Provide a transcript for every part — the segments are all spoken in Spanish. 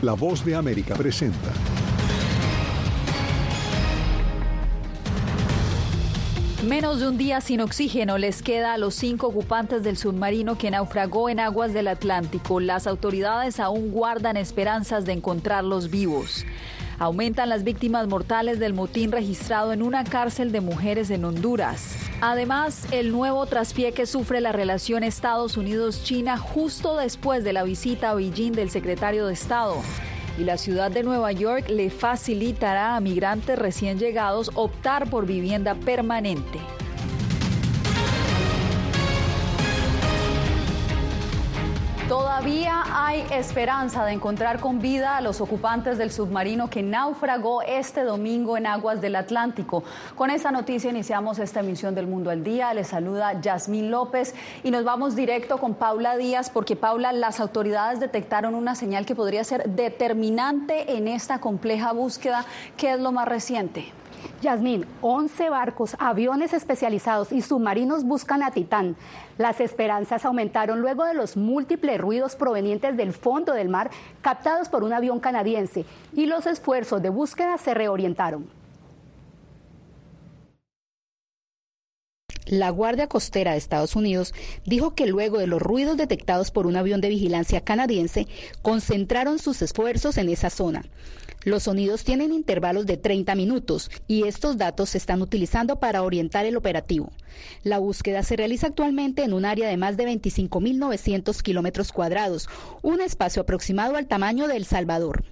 La voz de América presenta. Menos de un día sin oxígeno les queda a los cinco ocupantes del submarino que naufragó en aguas del Atlántico. Las autoridades aún guardan esperanzas de encontrarlos vivos. Aumentan las víctimas mortales del motín registrado en una cárcel de mujeres en Honduras. Además, el nuevo traspié que sufre la relación Estados Unidos-China justo después de la visita a Beijing del secretario de Estado. Y la ciudad de Nueva York le facilitará a migrantes recién llegados optar por vivienda permanente. Todavía hay esperanza de encontrar con vida a los ocupantes del submarino que naufragó este domingo en aguas del Atlántico. Con esta noticia iniciamos esta emisión del Mundo al Día. Les saluda Yasmín López y nos vamos directo con Paula Díaz porque Paula, las autoridades detectaron una señal que podría ser determinante en esta compleja búsqueda. ¿Qué es lo más reciente? Yasmín, 11 barcos, aviones especializados y submarinos buscan a Titán. Las esperanzas aumentaron luego de los múltiples ruidos provenientes del fondo del mar captados por un avión canadiense y los esfuerzos de búsqueda se reorientaron. La Guardia Costera de Estados Unidos dijo que luego de los ruidos detectados por un avión de vigilancia canadiense, concentraron sus esfuerzos en esa zona. Los sonidos tienen intervalos de 30 minutos y estos datos se están utilizando para orientar el operativo. La búsqueda se realiza actualmente en un área de más de 25.900 kilómetros cuadrados, un espacio aproximado al tamaño de El Salvador.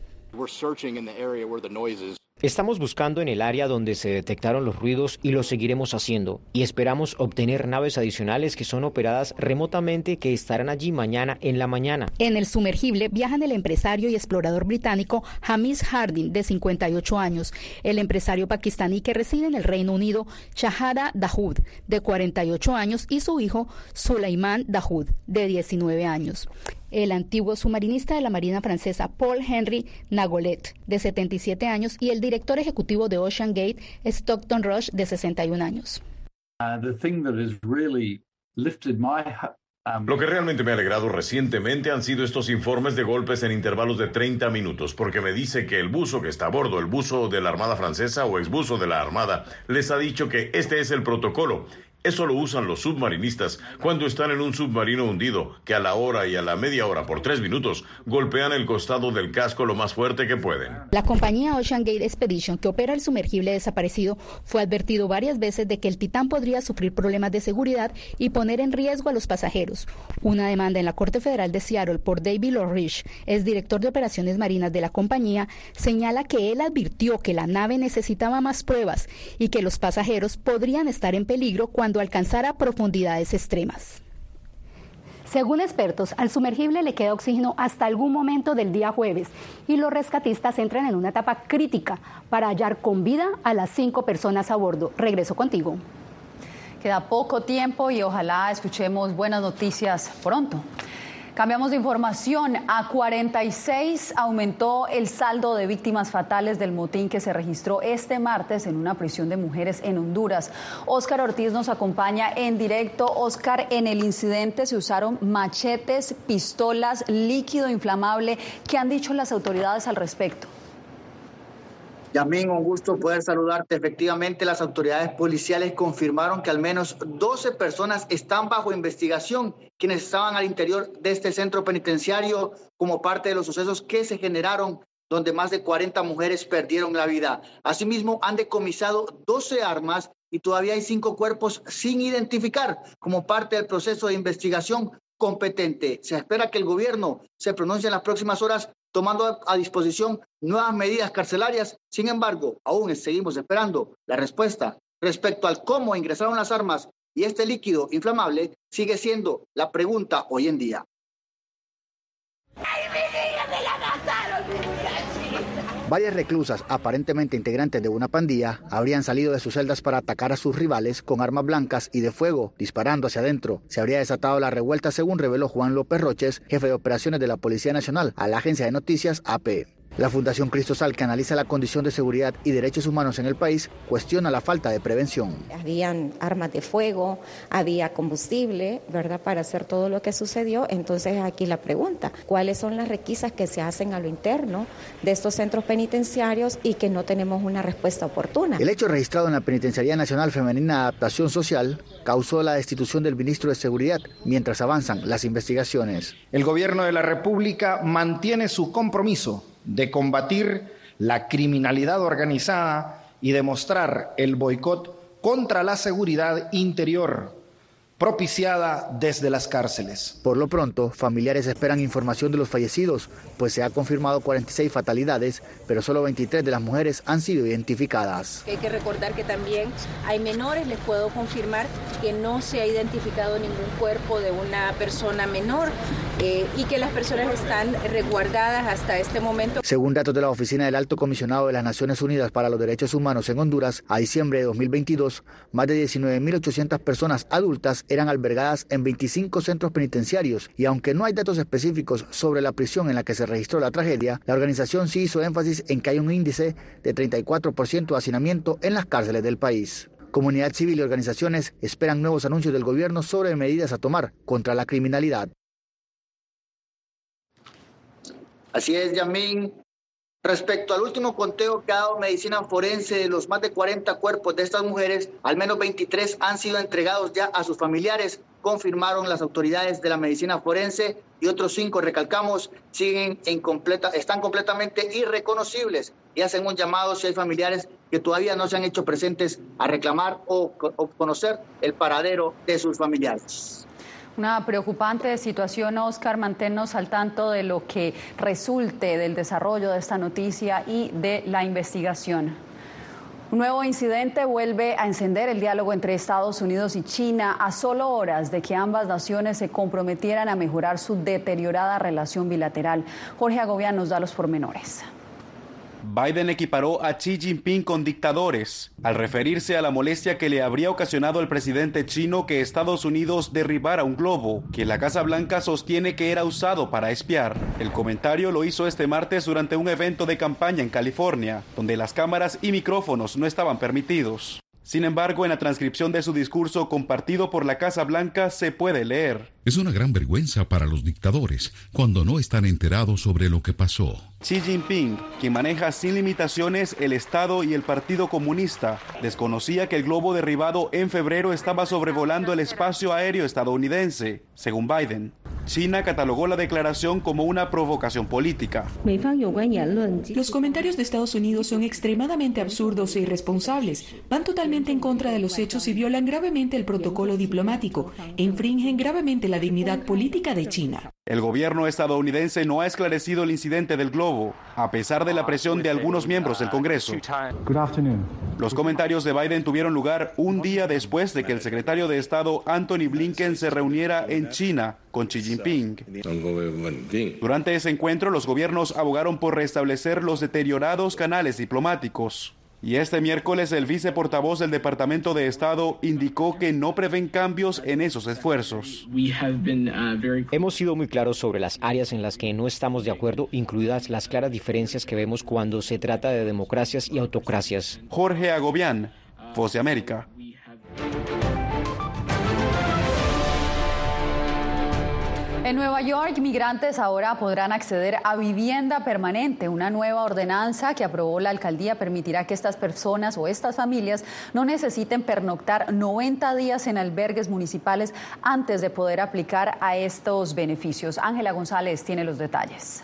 Estamos buscando en el área donde se detectaron los ruidos y lo seguiremos haciendo y esperamos obtener naves adicionales que son operadas remotamente que estarán allí mañana en la mañana. En el sumergible viajan el empresario y explorador británico Hamish Harding, de 58 años, el empresario pakistaní que reside en el Reino Unido, Shahada Dahoud, de 48 años, y su hijo Suleiman Dahoud, de 19 años el antiguo submarinista de la Marina francesa Paul Henry Nagolet, de 77 años, y el director ejecutivo de Ocean Gate, Stockton Rush, de 61 años. Lo que realmente me ha alegrado recientemente han sido estos informes de golpes en intervalos de 30 minutos, porque me dice que el buzo que está a bordo, el buzo de la Armada Francesa o exbuzo de la Armada, les ha dicho que este es el protocolo eso lo usan los submarinistas cuando están en un submarino hundido, que a la hora y a la media hora por tres minutos golpean el costado del casco lo más fuerte que pueden. La compañía Ocean Gate Expedition, que opera el sumergible desaparecido, fue advertido varias veces de que el Titán podría sufrir problemas de seguridad y poner en riesgo a los pasajeros. Una demanda en la Corte Federal de Seattle por David Lorich, es director de operaciones marinas de la compañía, señala que él advirtió que la nave necesitaba más pruebas y que los pasajeros podrían estar en peligro cuando alcanzar a profundidades extremas. Según expertos, al sumergible le queda oxígeno hasta algún momento del día jueves y los rescatistas entran en una etapa crítica para hallar con vida a las cinco personas a bordo. Regreso contigo. Queda poco tiempo y ojalá escuchemos buenas noticias pronto. Cambiamos de información. A 46 aumentó el saldo de víctimas fatales del motín que se registró este martes en una prisión de mujeres en Honduras. Óscar Ortiz nos acompaña en directo. Óscar, en el incidente se usaron machetes, pistolas, líquido inflamable. ¿Qué han dicho las autoridades al respecto? Yamín, un gusto poder saludarte. Efectivamente, las autoridades policiales confirmaron que al menos 12 personas están bajo investigación, quienes estaban al interior de este centro penitenciario como parte de los sucesos que se generaron donde más de 40 mujeres perdieron la vida. Asimismo, han decomisado 12 armas y todavía hay cinco cuerpos sin identificar como parte del proceso de investigación competente. Se espera que el gobierno se pronuncie en las próximas horas tomando a disposición nuevas medidas carcelarias. Sin embargo, aún seguimos esperando la respuesta respecto al cómo ingresaron las armas y este líquido inflamable sigue siendo la pregunta hoy en día. Varias reclusas, aparentemente integrantes de una pandilla, habrían salido de sus celdas para atacar a sus rivales con armas blancas y de fuego, disparando hacia adentro. Se habría desatado la revuelta, según reveló Juan López Roches, jefe de operaciones de la Policía Nacional, a la agencia de noticias AP. La Fundación Cristosal, que analiza la condición de seguridad y derechos humanos en el país, cuestiona la falta de prevención. Habían armas de fuego, había combustible, ¿verdad?, para hacer todo lo que sucedió. Entonces aquí la pregunta, ¿cuáles son las requisas que se hacen a lo interno de estos centros penitenciarios y que no tenemos una respuesta oportuna? El hecho registrado en la Penitenciaría Nacional Femenina de Adaptación Social causó la destitución del ministro de Seguridad mientras avanzan las investigaciones. El gobierno de la República mantiene su compromiso de combatir la criminalidad organizada y demostrar el boicot contra la seguridad interior propiciada desde las cárceles. Por lo pronto, familiares esperan información de los fallecidos, pues se ha confirmado 46 fatalidades, pero solo 23 de las mujeres han sido identificadas. Hay que recordar que también hay menores, les puedo confirmar que no se ha identificado ningún cuerpo de una persona menor eh, y que las personas están resguardadas hasta este momento. Según datos de la Oficina del Alto Comisionado de las Naciones Unidas para los Derechos Humanos en Honduras, a diciembre de 2022, más de 19.800 personas adultas eran albergadas en 25 centros penitenciarios y aunque no hay datos específicos sobre la prisión en la que se registró la tragedia, la organización sí hizo énfasis en que hay un índice de 34% de hacinamiento en las cárceles del país. Comunidad civil y organizaciones esperan nuevos anuncios del gobierno sobre medidas a tomar contra la criminalidad. Así es, Yamín. Respecto al último conteo que ha dado Medicina Forense de los más de 40 cuerpos de estas mujeres, al menos 23 han sido entregados ya a sus familiares, confirmaron las autoridades de la Medicina Forense y otros cinco, recalcamos, siguen en completa, están completamente irreconocibles y hacen un llamado si hay familiares que todavía no se han hecho presentes a reclamar o, o conocer el paradero de sus familiares. Una preocupante situación, Oscar. Manténnos al tanto de lo que resulte del desarrollo de esta noticia y de la investigación. Un nuevo incidente vuelve a encender el diálogo entre Estados Unidos y China a solo horas de que ambas naciones se comprometieran a mejorar su deteriorada relación bilateral. Jorge Agobián nos da los pormenores. Biden equiparó a Xi Jinping con dictadores al referirse a la molestia que le habría ocasionado al presidente chino que Estados Unidos derribara un globo que la Casa Blanca sostiene que era usado para espiar. El comentario lo hizo este martes durante un evento de campaña en California, donde las cámaras y micrófonos no estaban permitidos. Sin embargo, en la transcripción de su discurso compartido por la Casa Blanca se puede leer. Es una gran vergüenza para los dictadores cuando no están enterados sobre lo que pasó. Xi Jinping, quien maneja sin limitaciones el Estado y el Partido Comunista, desconocía que el globo derribado en febrero estaba sobrevolando el espacio aéreo estadounidense, según Biden. China catalogó la declaración como una provocación política. Los comentarios de Estados Unidos son extremadamente absurdos e irresponsables, van totalmente en contra de los hechos y violan gravemente el protocolo diplomático e infringen gravemente la dignidad política de China. El gobierno estadounidense no ha esclarecido el incidente del globo, a pesar de la presión de algunos miembros del Congreso. Los comentarios de Biden tuvieron lugar un día después de que el secretario de Estado Anthony Blinken se reuniera en China con Xi Jinping. Durante ese encuentro, los gobiernos abogaron por restablecer los deteriorados canales diplomáticos. Y este miércoles el viceportavoz del Departamento de Estado indicó que no prevén cambios en esos esfuerzos. Hemos sido muy claros sobre las áreas en las que no estamos de acuerdo, incluidas las claras diferencias que vemos cuando se trata de democracias y autocracias. Jorge Agobián, Voz de América. En Nueva York, migrantes ahora podrán acceder a vivienda permanente. Una nueva ordenanza que aprobó la alcaldía permitirá que estas personas o estas familias no necesiten pernoctar 90 días en albergues municipales antes de poder aplicar a estos beneficios. Ángela González tiene los detalles.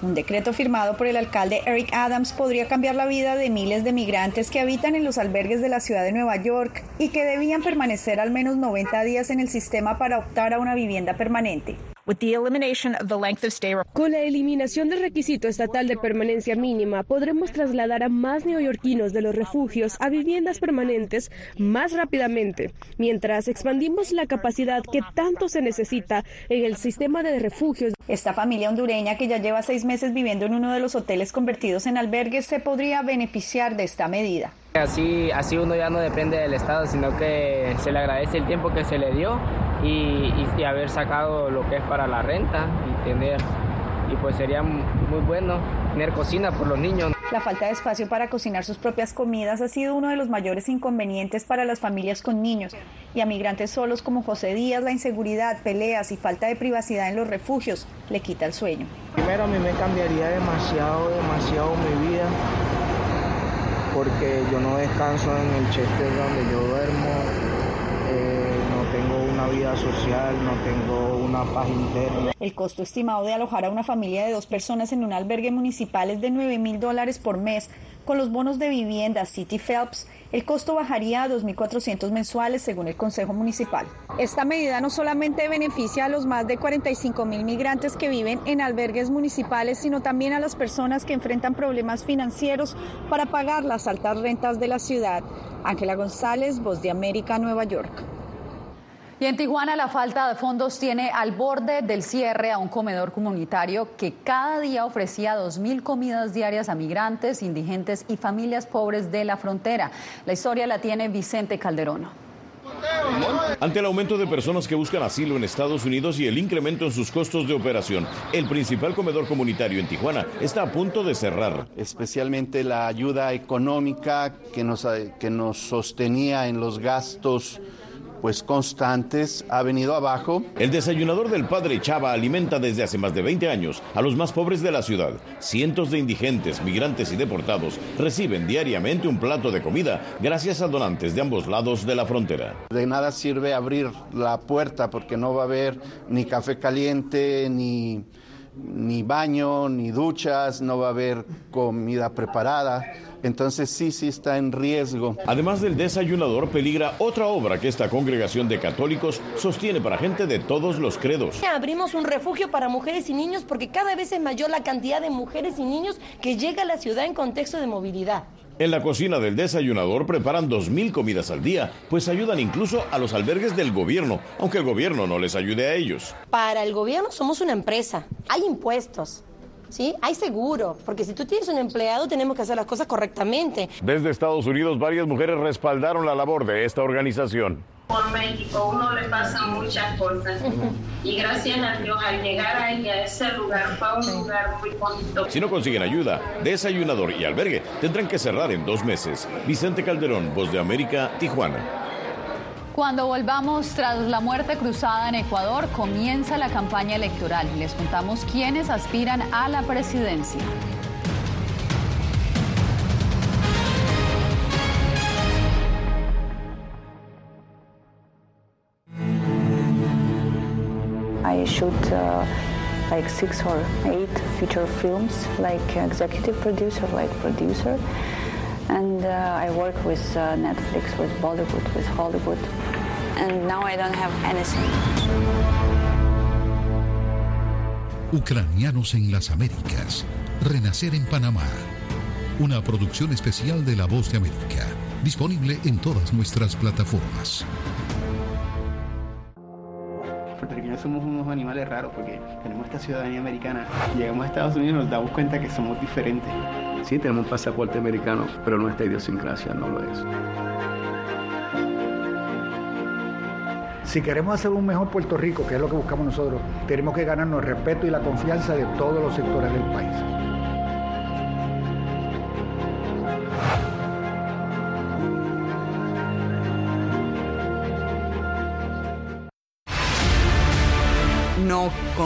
Un decreto firmado por el alcalde Eric Adams podría cambiar la vida de miles de migrantes que habitan en los albergues de la ciudad de Nueva York y que debían permanecer al menos 90 días en el sistema para optar a una vivienda permanente. Con la eliminación del requisito estatal de permanencia mínima, podremos trasladar a más neoyorquinos de los refugios a viviendas permanentes más rápidamente, mientras expandimos la capacidad que tanto se necesita en el sistema de refugios. Esta familia hondureña que ya lleva seis meses viviendo en uno de los hoteles convertidos en albergues se podría beneficiar de esta medida. Así, así uno ya no depende del Estado, sino que se le agradece el tiempo que se le dio y, y, haber sacado lo que es para la renta y tener y pues sería muy bueno tener cocina por los niños. La falta de espacio para cocinar sus propias comidas ha sido uno de los mayores inconvenientes para las familias con niños y a migrantes solos como José Díaz la inseguridad, peleas y falta de privacidad en los refugios le quita el sueño. Primero a mí me cambiaría demasiado, demasiado mi vida porque yo no descanso en el chester donde yo duermo, eh, no tengo una vida social, no tengo una paz interna. El costo estimado de alojar a una familia de dos personas en un albergue municipal es de 9 mil dólares por mes. Con los bonos de vivienda City Phelps, el costo bajaría a 2.400 mensuales según el Consejo Municipal. Esta medida no solamente beneficia a los más de 45 mil migrantes que viven en albergues municipales, sino también a las personas que enfrentan problemas financieros para pagar las altas rentas de la ciudad. Ángela González, Voz de América, Nueva York. Y en Tijuana la falta de fondos tiene al borde del cierre a un comedor comunitario que cada día ofrecía 2.000 comidas diarias a migrantes, indigentes y familias pobres de la frontera. La historia la tiene Vicente Calderón. Ante el aumento de personas que buscan asilo en Estados Unidos y el incremento en sus costos de operación, el principal comedor comunitario en Tijuana está a punto de cerrar. Especialmente la ayuda económica que nos, que nos sostenía en los gastos pues constantes ha venido abajo. El desayunador del padre Chava alimenta desde hace más de 20 años a los más pobres de la ciudad. Cientos de indigentes, migrantes y deportados reciben diariamente un plato de comida gracias a donantes de ambos lados de la frontera. De nada sirve abrir la puerta porque no va a haber ni café caliente, ni, ni baño, ni duchas, no va a haber comida preparada. Entonces sí, sí está en riesgo. Además del desayunador, peligra otra obra que esta congregación de católicos sostiene para gente de todos los credos. Abrimos un refugio para mujeres y niños porque cada vez es mayor la cantidad de mujeres y niños que llega a la ciudad en contexto de movilidad. En la cocina del desayunador preparan 2.000 comidas al día, pues ayudan incluso a los albergues del gobierno, aunque el gobierno no les ayude a ellos. Para el gobierno somos una empresa, hay impuestos. ¿Sí? Hay seguro, porque si tú tienes un empleado tenemos que hacer las cosas correctamente. Desde Estados Unidos, varias mujeres respaldaron la labor de esta organización. Por México uno le pasa muchas cosas y gracias a Dios al llegar ahí a ese lugar fue un lugar muy bonito. Si no consiguen ayuda, desayunador y albergue tendrán que cerrar en dos meses. Vicente Calderón, Voz de América, Tijuana. Cuando volvamos tras la muerte cruzada en Ecuador, comienza la campaña electoral. Les contamos quiénes aspiran a la presidencia. I shoot uh, like six or eight feature films, like executive producer, like producer. And uh, I work with uh, Netflix, with Bollywood, with Hollywood. And now I don't have anything. Ucranianos en las Américas. Renacer en Panamá. Una producción especial de La Voz de América. Disponible en todas nuestras plataformas. puertorriqueños somos unos animales raros porque tenemos esta ciudadanía americana. Llegamos a Estados Unidos y nos damos cuenta que somos diferentes. Sí, tenemos un pasaporte americano, pero nuestra idiosincrasia no lo es. Si queremos hacer un mejor Puerto Rico, que es lo que buscamos nosotros, tenemos que ganarnos el respeto y la confianza de todos los sectores del país.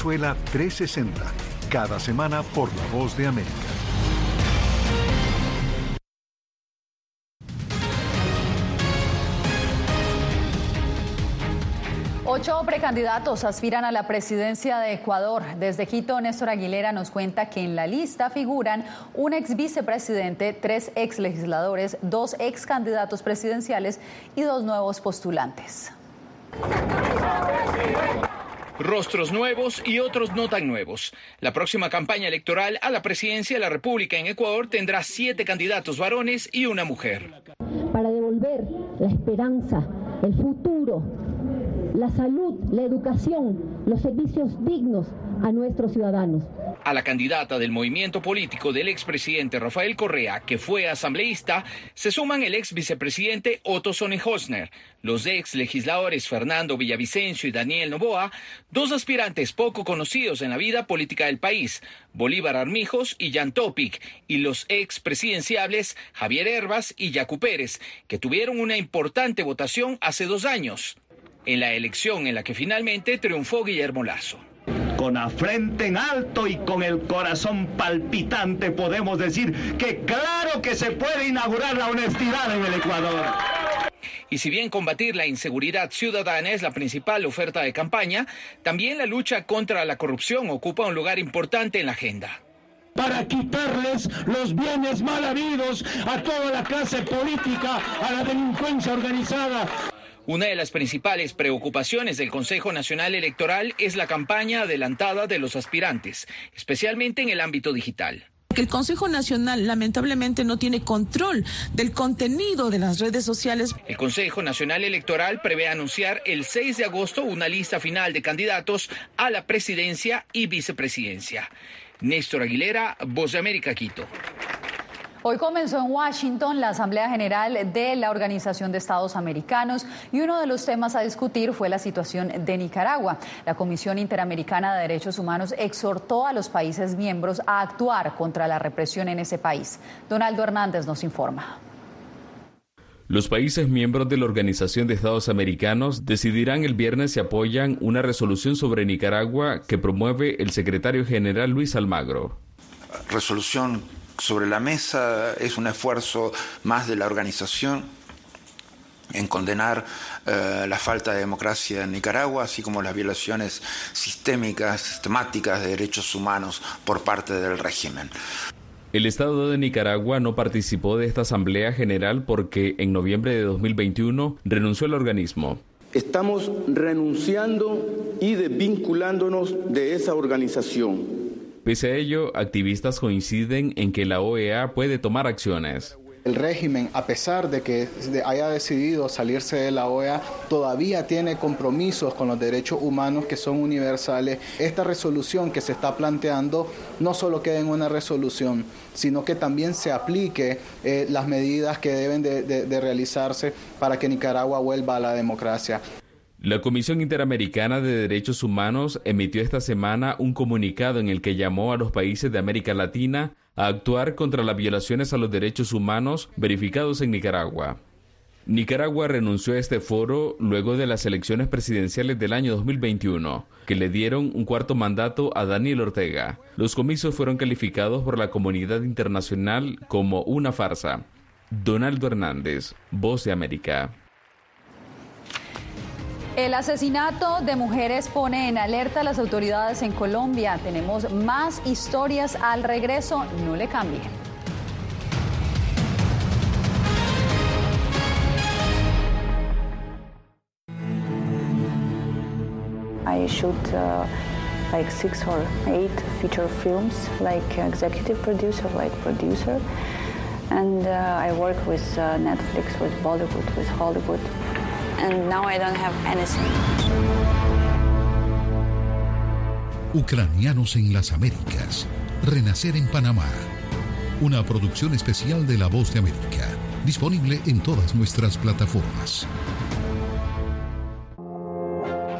Venezuela 360, cada semana por La Voz de América. Ocho precandidatos aspiran a la presidencia de Ecuador. Desde Quito, Néstor Aguilera nos cuenta que en la lista figuran un ex vicepresidente, tres ex legisladores, dos ex candidatos presidenciales y dos nuevos postulantes. Rostros nuevos y otros no tan nuevos. La próxima campaña electoral a la presidencia de la República en Ecuador tendrá siete candidatos varones y una mujer. Para devolver la esperanza, el futuro la salud, la educación, los servicios dignos a nuestros ciudadanos. A la candidata del movimiento político del expresidente Rafael Correa, que fue asambleísta, se suman el ex vicepresidente Otto Hosner, los ex legisladores Fernando Villavicencio y Daniel Novoa, dos aspirantes poco conocidos en la vida política del país, Bolívar Armijos y Jan Topic, y los ex presidenciables Javier Herbas y Yacu Pérez, que tuvieron una importante votación hace dos años en la elección en la que finalmente triunfó Guillermo Lazo. Con la frente en alto y con el corazón palpitante podemos decir que claro que se puede inaugurar la honestidad en el Ecuador. Y si bien combatir la inseguridad ciudadana es la principal oferta de campaña, también la lucha contra la corrupción ocupa un lugar importante en la agenda para quitarles los bienes mal habidos a toda la clase política, a la delincuencia organizada. Una de las principales preocupaciones del Consejo Nacional Electoral es la campaña adelantada de los aspirantes, especialmente en el ámbito digital que el Consejo Nacional lamentablemente no tiene control del contenido de las redes sociales. El Consejo Nacional Electoral prevé anunciar el 6 de agosto una lista final de candidatos a la presidencia y vicepresidencia. Néstor Aguilera, Voz de América, Quito. Hoy comenzó en Washington la Asamblea General de la Organización de Estados Americanos y uno de los temas a discutir fue la situación de Nicaragua. La Comisión Interamericana de Derechos Humanos exhortó a los países miembros a actuar contra la represión en ese país. Donaldo Hernández nos informa. Los países miembros de la Organización de Estados Americanos decidirán el viernes si apoyan una resolución sobre Nicaragua que promueve el secretario general Luis Almagro. Resolución sobre la mesa, es un esfuerzo más de la organización en condenar eh, la falta de democracia en Nicaragua, así como las violaciones sistémicas, sistemáticas de derechos humanos por parte del régimen. El Estado de Nicaragua no participó de esta Asamblea General porque en noviembre de 2021 renunció al organismo. Estamos renunciando y desvinculándonos de esa organización Pese a ello, activistas coinciden en que la OEA puede tomar acciones. El régimen, a pesar de que haya decidido salirse de la OEA, todavía tiene compromisos con los derechos humanos que son universales. Esta resolución que se está planteando no solo queda en una resolución, sino que también se aplique eh, las medidas que deben de realizarse para que Nicaragua vuelva a la democracia. La Comisión Interamericana de Derechos Humanos emitió esta semana un comunicado en el que llamó a los países de América Latina a actuar contra las violaciones a los derechos humanos verificados en Nicaragua. Nicaragua renunció a este foro luego de las elecciones presidenciales del año 2021, que le dieron un cuarto mandato a Daniel Ortega. Los comicios fueron calificados por la comunidad internacional como una farsa. Donaldo Hernández, Voz de América. El asesinato de mujeres pone en alerta a las autoridades en Colombia. Tenemos más historias al regreso. No le cambie. I shoot uh, like six or eight feature films, like executive producer, like producer, and uh, I work with uh, Netflix, with Bollywood, with Hollywood. And now I don't have anything. Ucranianos en las Américas. Renacer en Panamá. Una producción especial de La Voz de América. Disponible en todas nuestras plataformas.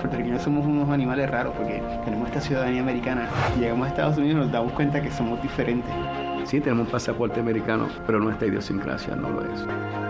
Puertorriqueños somos unos animales raros porque tenemos esta ciudadanía americana. Llegamos a Estados Unidos y nos damos cuenta que somos diferentes. Sí, tenemos un pasaporte americano, pero nuestra idiosincrasia no lo es.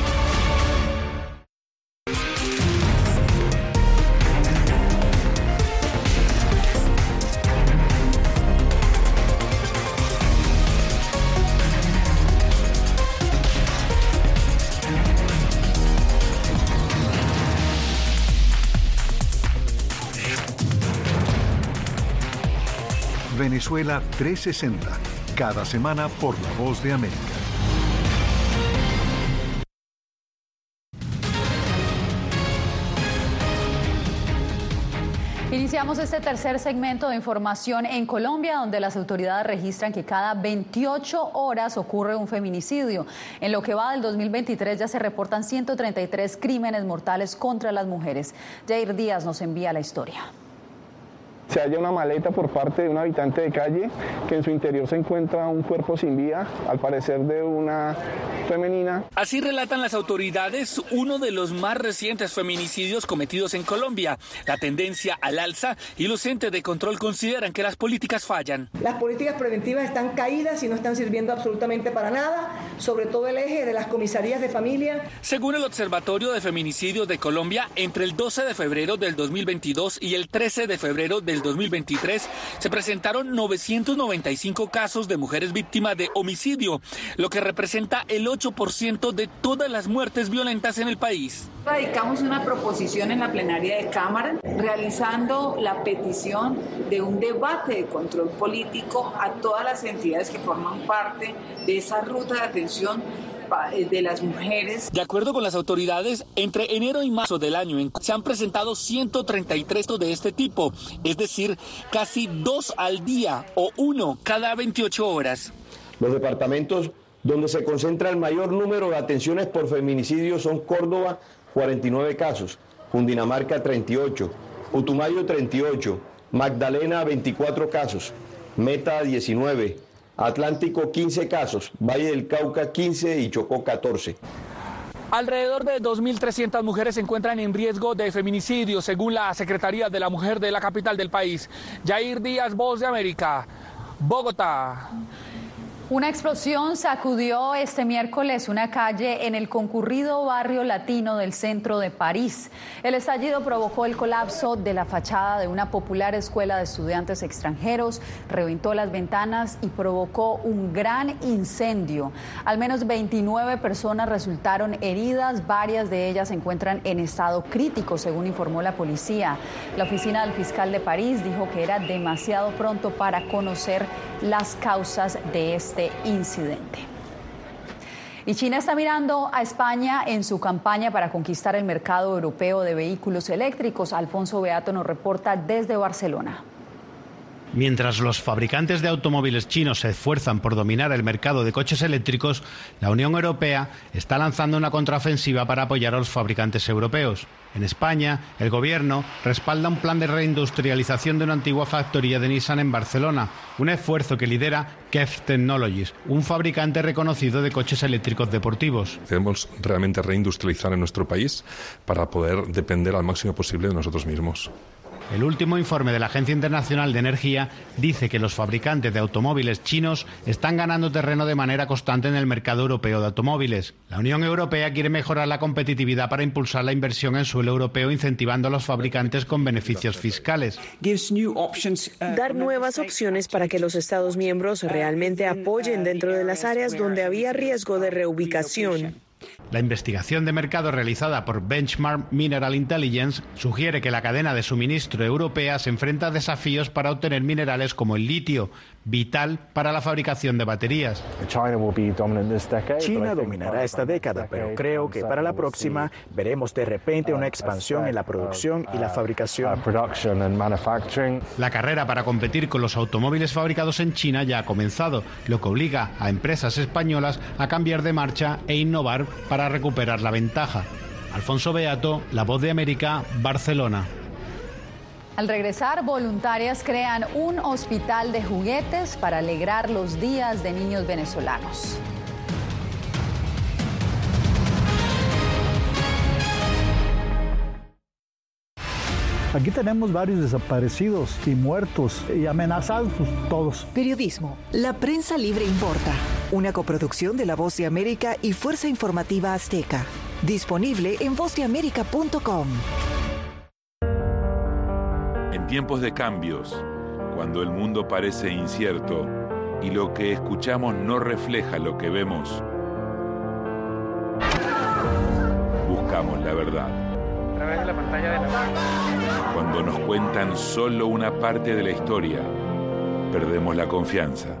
Venezuela 360, cada semana por La Voz de América. Iniciamos este tercer segmento de información en Colombia, donde las autoridades registran que cada 28 horas ocurre un feminicidio. En lo que va del 2023 ya se reportan 133 crímenes mortales contra las mujeres. Jair Díaz nos envía la historia se halla una maleta por parte de un habitante de calle que en su interior se encuentra un cuerpo sin vida, al parecer de una femenina. Así relatan las autoridades uno de los más recientes feminicidios cometidos en Colombia. La tendencia al alza y los entes de control consideran que las políticas fallan. Las políticas preventivas están caídas y no están sirviendo absolutamente para nada, sobre todo el eje de las comisarías de familia. Según el Observatorio de Feminicidios de Colombia, entre el 12 de febrero del 2022 y el 13 de febrero del 2023 se presentaron 995 casos de mujeres víctimas de homicidio, lo que representa el 8% de todas las muertes violentas en el país. Radicamos una proposición en la plenaria de Cámara realizando la petición de un debate de control político a todas las entidades que forman parte de esa ruta de atención de las mujeres. De acuerdo con las autoridades, entre enero y marzo del año se han presentado 133 de este tipo, es decir, casi dos al día o uno cada 28 horas. Los departamentos donde se concentra el mayor número de atenciones por feminicidio son Córdoba, 49 casos, Cundinamarca, 38, Putumayo, 38, Magdalena, 24 casos, Meta, 19, Atlántico 15 casos, Valle del Cauca 15 y Chocó 14. Alrededor de 2.300 mujeres se encuentran en riesgo de feminicidio, según la Secretaría de la Mujer de la capital del país. Jair Díaz, Voz de América, Bogotá. Una explosión sacudió este miércoles una calle en el concurrido barrio latino del centro de París. El estallido provocó el colapso de la fachada de una popular escuela de estudiantes extranjeros, reventó las ventanas y provocó un gran incendio. Al menos 29 personas resultaron heridas, varias de ellas se encuentran en estado crítico, según informó la policía. La oficina del fiscal de París dijo que era demasiado pronto para conocer las causas de este incidente. Y China está mirando a España en su campaña para conquistar el mercado europeo de vehículos eléctricos. Alfonso Beato nos reporta desde Barcelona. Mientras los fabricantes de automóviles chinos se esfuerzan por dominar el mercado de coches eléctricos, la Unión Europea está lanzando una contraofensiva para apoyar a los fabricantes europeos. En España, el Gobierno respalda un plan de reindustrialización de una antigua factoría de Nissan en Barcelona, un esfuerzo que lidera KEF Technologies, un fabricante reconocido de coches eléctricos deportivos. Debemos realmente reindustrializar en nuestro país para poder depender al máximo posible de nosotros mismos. El último informe de la Agencia Internacional de Energía dice que los fabricantes de automóviles chinos están ganando terreno de manera constante en el mercado europeo de automóviles. La Unión Europea quiere mejorar la competitividad para impulsar la inversión en suelo europeo incentivando a los fabricantes con beneficios fiscales. Dar nuevas opciones para que los Estados miembros realmente apoyen dentro de las áreas donde había riesgo de reubicación. La investigación de mercado realizada por Benchmark Mineral Intelligence sugiere que la cadena de suministro europea se enfrenta a desafíos para obtener minerales como el litio, vital para la fabricación de baterías. China dominará esta década, pero creo que para la próxima veremos de repente una expansión en la producción y la fabricación. La carrera para competir con los automóviles fabricados en China ya ha comenzado, lo que obliga a empresas españolas a cambiar de marcha e innovar para recuperar la ventaja. Alfonso Beato, La Voz de América, Barcelona. Al regresar, voluntarias crean un hospital de juguetes para alegrar los días de niños venezolanos. Aquí tenemos varios desaparecidos y muertos y amenazados todos. Periodismo. La prensa libre importa. Una coproducción de La Voz de América y Fuerza Informativa Azteca. Disponible en vozdeamerica.com. En tiempos de cambios, cuando el mundo parece incierto y lo que escuchamos no refleja lo que vemos, buscamos la verdad. A través de la pantalla de la Cuando nos cuentan solo una parte de la historia, perdemos la confianza.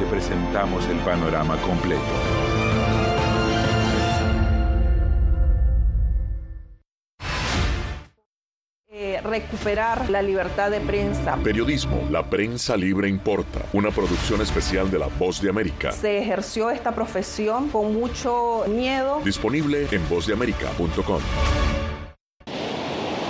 te presentamos el panorama completo. Eh, recuperar la libertad de prensa. Periodismo, la prensa libre importa. Una producción especial de La Voz de América. Se ejerció esta profesión con mucho miedo. Disponible en vozdeamerica.com.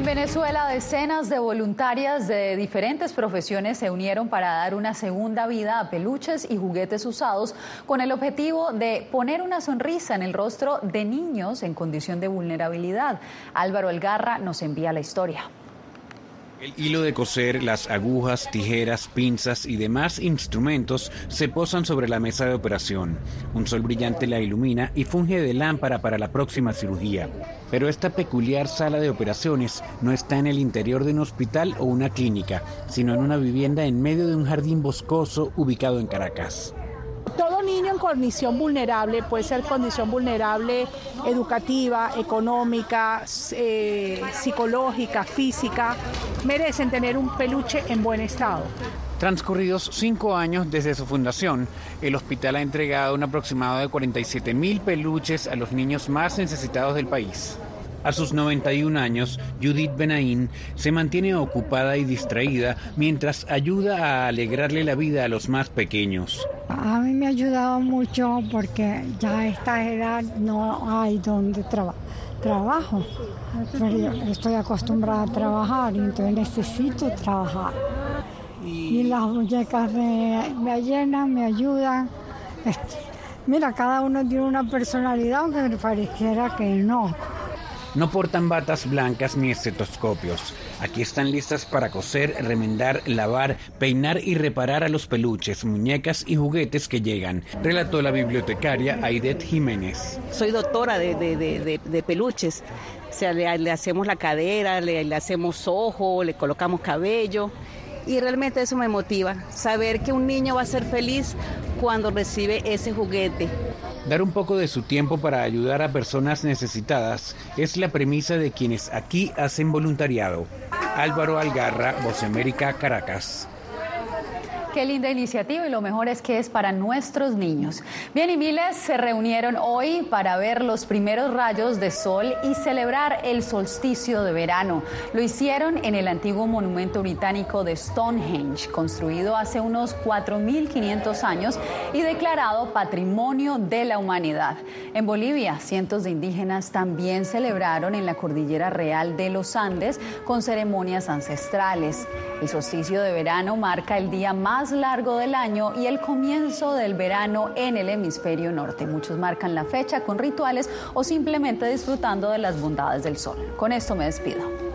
En Venezuela, decenas de voluntarias de diferentes profesiones se unieron para dar una segunda vida a peluches y juguetes usados con el objetivo de poner una sonrisa en el rostro de niños en condición de vulnerabilidad. Álvaro Algarra nos envía la historia. El hilo de coser, las agujas, tijeras, pinzas y demás instrumentos se posan sobre la mesa de operación. Un sol brillante la ilumina y funge de lámpara para la próxima cirugía. Pero esta peculiar sala de operaciones no está en el interior de un hospital o una clínica, sino en una vivienda en medio de un jardín boscoso ubicado en Caracas. Todo niño en condición vulnerable, puede ser condición vulnerable educativa, económica, eh, psicológica, física, merecen tener un peluche en buen estado. Transcurridos cinco años desde su fundación, el hospital ha entregado un aproximado de 47 mil peluches a los niños más necesitados del país. A sus 91 años, Judith Benaín se mantiene ocupada y distraída mientras ayuda a alegrarle la vida a los más pequeños. A mí me ha ayudado mucho porque ya a esta edad no hay donde trabajo. Pero estoy acostumbrada a trabajar y entonces necesito trabajar. Y, las muñecas me, me llenan, me ayudan. Este, mira, cada uno tiene una personalidad, aunque pareciera que no. No portan batas blancas ni estetoscopios. Aquí están listas para coser, remendar, lavar, peinar y reparar a los peluches, muñecas y juguetes que llegan, relató la bibliotecaria Aidet Jiménez. Soy doctora de, peluches. O sea, le, hacemos la cadera, le, le hacemos ojo, le colocamos cabello y realmente eso me motiva, saber que un niño va a ser feliz cuando recibe ese juguete. Dar un poco de su tiempo para ayudar a personas necesitadas es la premisa de quienes aquí hacen voluntariado. Álvaro Algarra, Voz América, Caracas. Qué linda iniciativa y lo mejor es que es para nuestros niños. Bien, y miles se reunieron hoy para ver los primeros rayos de sol y celebrar el solsticio de verano. Lo hicieron en el antiguo monumento británico de Stonehenge, construido hace unos 4.500 años y declarado Patrimonio de la Humanidad. En Bolivia, cientos de indígenas también celebraron en la Cordillera Real de los Andes con ceremonias ancestrales. El solsticio de verano marca el día más más largo del año y el comienzo del verano en el hemisferio norte. Muchos marcan la fecha con rituales o simplemente disfrutando de las bondades del sol. Con esto me despido.